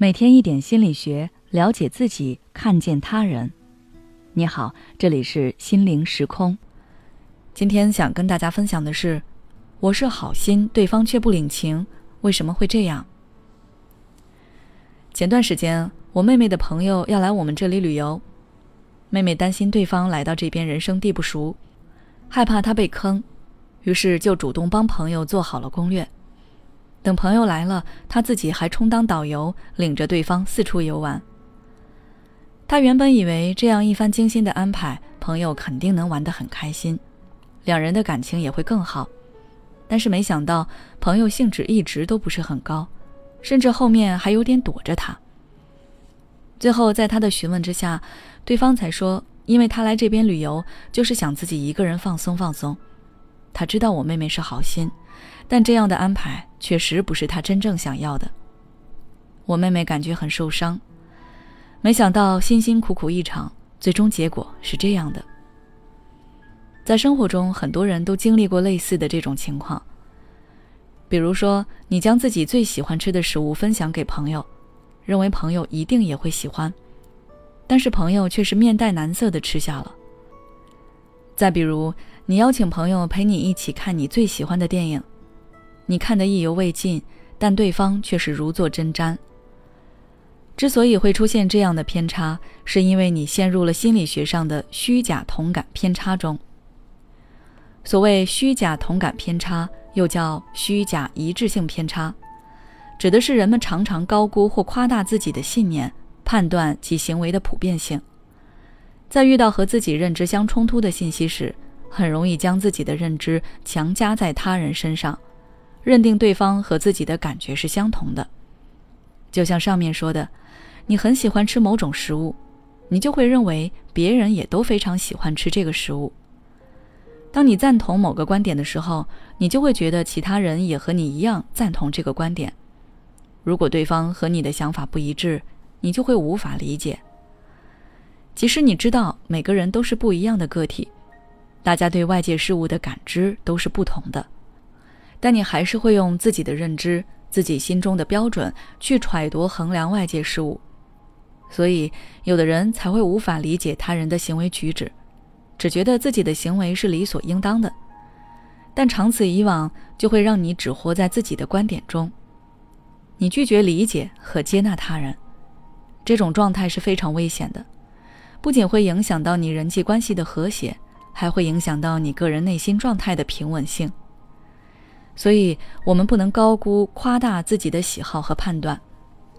每天一点心理学，了解自己，看见他人。你好，这里是心灵时空。今天想跟大家分享的是，我是好心，对方却不领情，为什么会这样？前段时间，我妹妹的朋友要来我们这里旅游，妹妹担心对方来到这边人生地不熟，害怕他被坑，于是就主动帮朋友做好了攻略。等朋友来了，他自己还充当导游，领着对方四处游玩。他原本以为这样一番精心的安排，朋友肯定能玩得很开心，两人的感情也会更好。但是没想到，朋友兴致一直都不是很高，甚至后面还有点躲着他。最后在他的询问之下，对方才说，因为他来这边旅游，就是想自己一个人放松放松。他知道我妹妹是好心。但这样的安排确实不是他真正想要的。我妹妹感觉很受伤，没想到辛辛苦苦一场，最终结果是这样的。在生活中，很多人都经历过类似的这种情况。比如说，你将自己最喜欢吃的食物分享给朋友，认为朋友一定也会喜欢，但是朋友却是面带难色的吃下了。再比如，你邀请朋友陪你一起看你最喜欢的电影。你看得意犹未尽，但对方却是如坐针毡。之所以会出现这样的偏差，是因为你陷入了心理学上的虚假同感偏差中。所谓虚假同感偏差，又叫虚假一致性偏差，指的是人们常常高估或夸大自己的信念、判断及行为的普遍性，在遇到和自己认知相冲突的信息时，很容易将自己的认知强加在他人身上。认定对方和自己的感觉是相同的，就像上面说的，你很喜欢吃某种食物，你就会认为别人也都非常喜欢吃这个食物。当你赞同某个观点的时候，你就会觉得其他人也和你一样赞同这个观点。如果对方和你的想法不一致，你就会无法理解。即使你知道每个人都是不一样的个体，大家对外界事物的感知都是不同的。但你还是会用自己的认知、自己心中的标准去揣度衡量外界事物，所以有的人才会无法理解他人的行为举止，只觉得自己的行为是理所应当的。但长此以往，就会让你只活在自己的观点中，你拒绝理解和接纳他人，这种状态是非常危险的，不仅会影响到你人际关系的和谐，还会影响到你个人内心状态的平稳性。所以，我们不能高估、夸大自己的喜好和判断，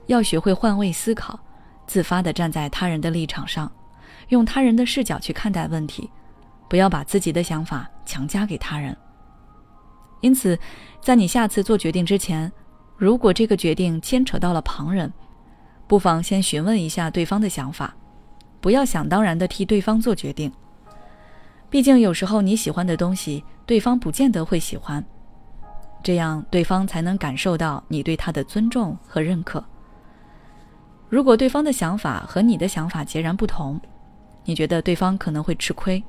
要学会换位思考，自发地站在他人的立场上，用他人的视角去看待问题，不要把自己的想法强加给他人。因此，在你下次做决定之前，如果这个决定牵扯到了旁人，不妨先询问一下对方的想法，不要想当然地替对方做决定。毕竟，有时候你喜欢的东西，对方不见得会喜欢。这样，对方才能感受到你对他的尊重和认可。如果对方的想法和你的想法截然不同，你觉得对方可能会吃亏，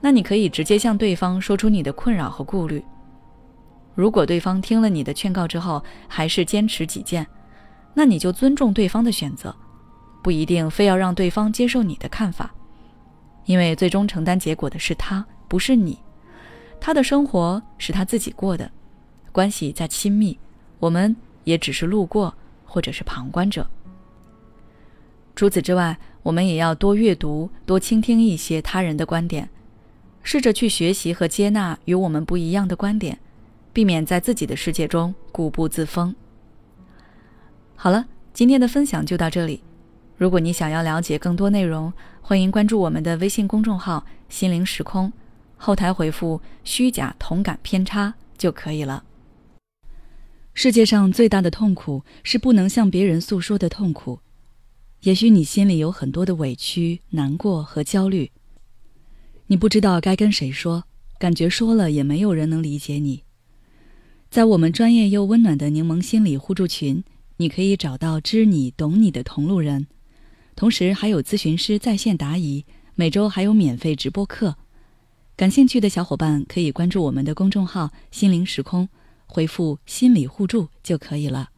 那你可以直接向对方说出你的困扰和顾虑。如果对方听了你的劝告之后还是坚持己见，那你就尊重对方的选择，不一定非要让对方接受你的看法，因为最终承担结果的是他，不是你。他的生活是他自己过的。关系再亲密，我们也只是路过或者是旁观者。除此之外，我们也要多阅读、多倾听一些他人的观点，试着去学习和接纳与我们不一样的观点，避免在自己的世界中固步自封。好了，今天的分享就到这里。如果你想要了解更多内容，欢迎关注我们的微信公众号“心灵时空”，后台回复“虚假同感偏差”就可以了。世界上最大的痛苦是不能向别人诉说的痛苦。也许你心里有很多的委屈、难过和焦虑，你不知道该跟谁说，感觉说了也没有人能理解你。在我们专业又温暖的柠檬心理互助群，你可以找到知你懂你的同路人，同时还有咨询师在线答疑，每周还有免费直播课。感兴趣的小伙伴可以关注我们的公众号“心灵时空”。回复“心理互助”就可以了。